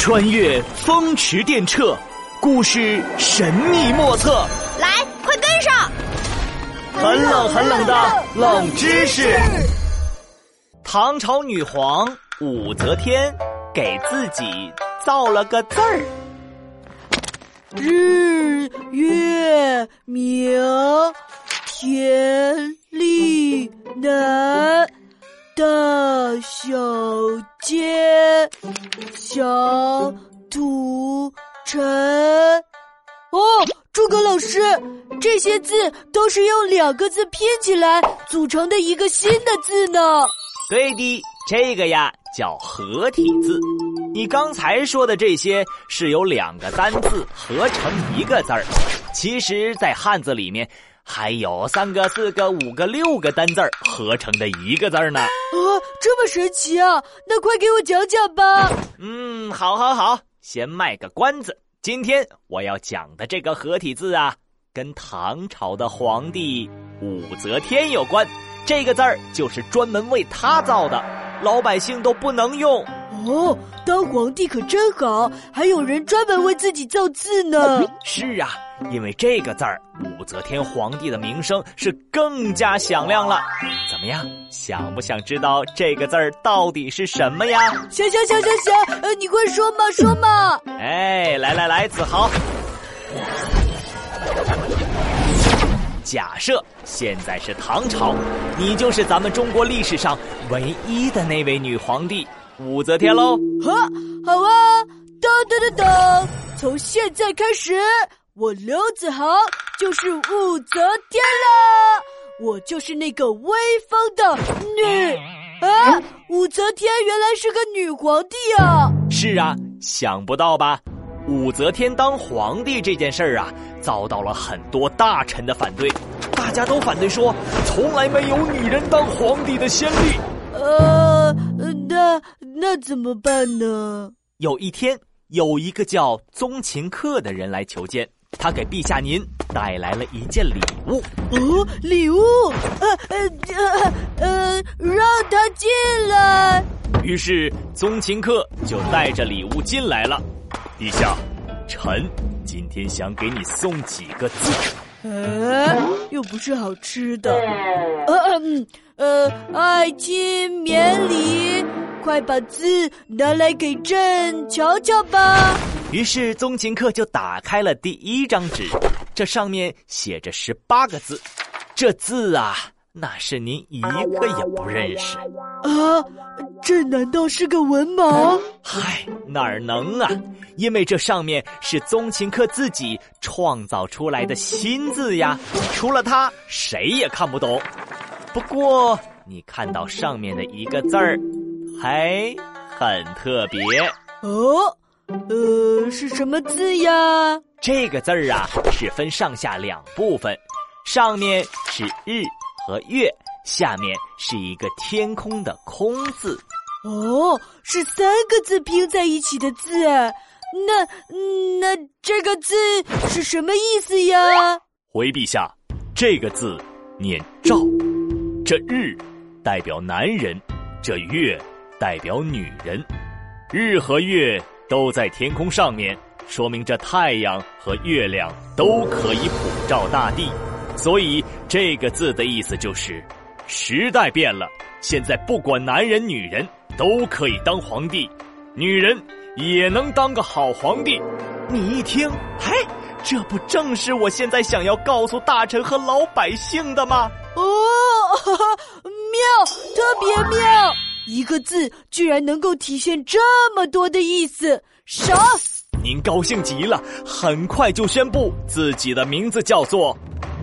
穿越风驰电掣，故事神秘莫测。来，快跟上！很冷很冷的冷知识。唐朝女皇武则天给自己造了个字儿：日月明，天地南。大小街，小土尘。哦，诸葛老师，这些字都是用两个字拼起来组成的一个新的字呢。对的，这个呀叫合体字。你刚才说的这些是由两个单字合成一个字儿，其实，在汉字里面。还有三个、四个、五个、六个单字儿合成的一个字儿呢！啊，这么神奇啊！那快给我讲讲吧。嗯，好，好，好，先卖个关子。今天我要讲的这个合体字啊，跟唐朝的皇帝武则天有关。这个字儿就是专门为他造的，老百姓都不能用。哦，当皇帝可真好，还有人专门为自己造字呢。是啊。因为这个字儿，武则天皇帝的名声是更加响亮了。怎么样，想不想知道这个字儿到底是什么呀？行行行行行，呃，你快说嘛，说嘛！哎，来来来，子豪，假设现在是唐朝，你就是咱们中国历史上唯一的那位女皇帝武则天喽。好，好啊，噔噔噔噔，从现在开始。我刘子豪就是武则天啦，我就是那个威风的女啊！武则天原来是个女皇帝啊！是啊，想不到吧？武则天当皇帝这件事儿啊，遭到了很多大臣的反对，大家都反对说，从来没有女人当皇帝的先例。呃，那那怎么办呢？有一天，有一个叫宗秦客的人来求见。他给陛下您带来了一件礼物哦，礼物，呃呃呃，让他进来。于是宗秦客就带着礼物进来了。陛下，臣今天想给你送几个字。哎，又不是好吃的。呃呃，爱卿免礼，快把字拿来给朕瞧瞧吧。于是宗琴客就打开了第一张纸，这上面写着十八个字，这字啊，那是您一个也不认识啊！这难道是个文盲？嗨，哪儿能啊！因为这上面是宗琴客自己创造出来的新字呀，除了他谁也看不懂。不过你看到上面的一个字儿，还很特别哦。呃，是什么字呀？这个字儿啊，是分上下两部分，上面是日和月，下面是一个天空的空字。哦，是三个字拼在一起的字。那那这个字是什么意思呀？回陛下，这个字念赵，这日代表男人，这月代表女人，日和月。都在天空上面，说明这太阳和月亮都可以普照大地，所以这个字的意思就是，时代变了，现在不管男人女人都可以当皇帝，女人也能当个好皇帝。你一听，嘿，这不正是我现在想要告诉大臣和老百姓的吗？哦，妙，特别妙。一个字居然能够体现这么多的意思，啥？您高兴极了，很快就宣布自己的名字叫做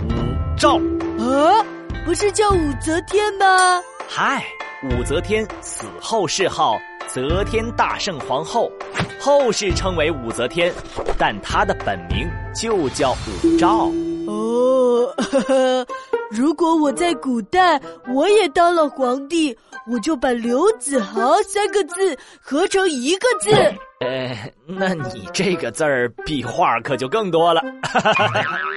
武曌。啊，不是叫武则天吗？嗨，武则天死后谥号则天大圣皇后，后世称为武则天，但她的本名就叫武曌。哦，如果我在古代，我也当了皇帝。我就把刘子豪三个字合成一个字。呃，那你这个字儿笔画可就更多了。